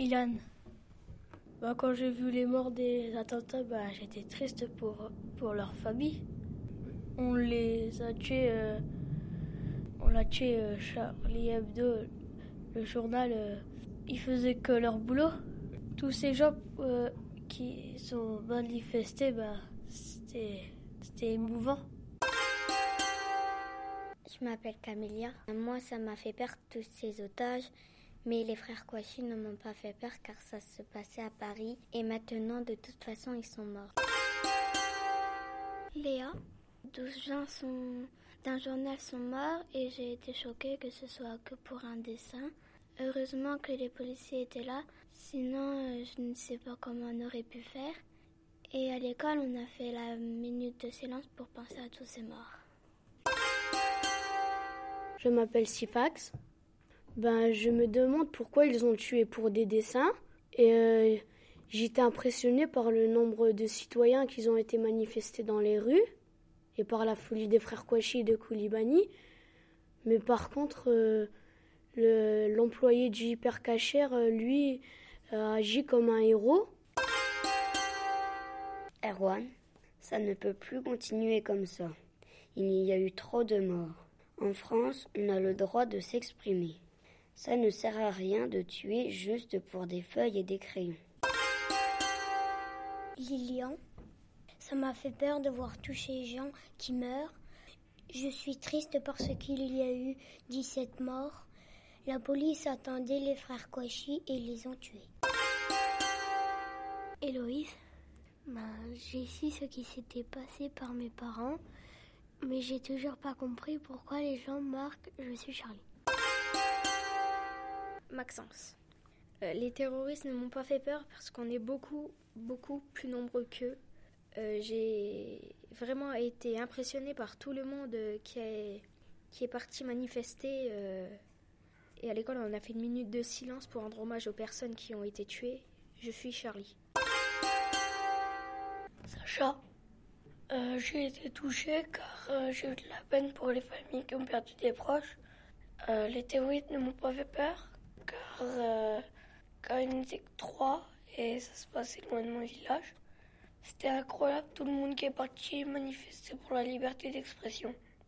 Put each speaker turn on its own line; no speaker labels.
Ilan. Bah, quand j'ai vu les morts des attentats, bah, j'étais triste pour, pour leur famille. On les a tués. Euh, on l'a tué euh, Charlie Hebdo, le journal. Euh, ils faisaient que leur boulot. Tous ces gens qui sont manifestés, bah, c'était émouvant.
Je m'appelle Camélia. Moi, ça m'a fait perdre tous ces otages. Mais les frères Kouachi ne m'ont pas fait peur car ça se passait à Paris et maintenant de toute façon ils sont morts.
Léa, 12 gens sont d'un journal sont morts et j'ai été choquée que ce soit que pour un dessin. Heureusement que les policiers étaient là, sinon euh, je ne sais pas comment on aurait pu faire. Et à l'école, on a fait la minute de silence pour penser à tous ces morts.
Je m'appelle Sifax. Ben, je me demande pourquoi ils ont tué pour des dessins. Et euh, j'étais impressionné par le nombre de citoyens qui ont été manifestés dans les rues et par la folie des frères Kouachi et de Koulibaly. Mais par contre, euh, l'employé du hypercacher, euh, lui, a agi comme un héros.
Erwan, ça ne peut plus continuer comme ça. Il y a eu trop de morts. En France, on a le droit de s'exprimer. Ça ne sert à rien de tuer juste pour des feuilles et des crayons.
Lilian, ça m'a fait peur de voir tous ces gens qui meurent. Je suis triste parce qu'il y a eu 17 morts. La police attendait les frères Kouachi et les ont tués.
Héloïse, ben, j'ai su ce qui s'était passé par mes parents, mais j'ai toujours pas compris pourquoi les gens marquent Je suis Charlie.
Maxence. Euh, les terroristes ne m'ont pas fait peur parce qu'on est beaucoup, beaucoup plus nombreux qu'eux. Euh, j'ai vraiment été impressionnée par tout le monde qui est, qui est parti manifester. Euh, et à l'école, on a fait une minute de silence pour rendre hommage aux personnes qui ont été tuées. Je suis Charlie.
Sacha, j'ai été touchée car j'ai eu de la peine pour les familles qui ont perdu des proches. les terroristes ne m'ont pas fait peur car euh, quand il n'était que trois et ça se passait loin de mon village, c'était incroyable tout le monde qui est parti manifester pour la liberté d'expression.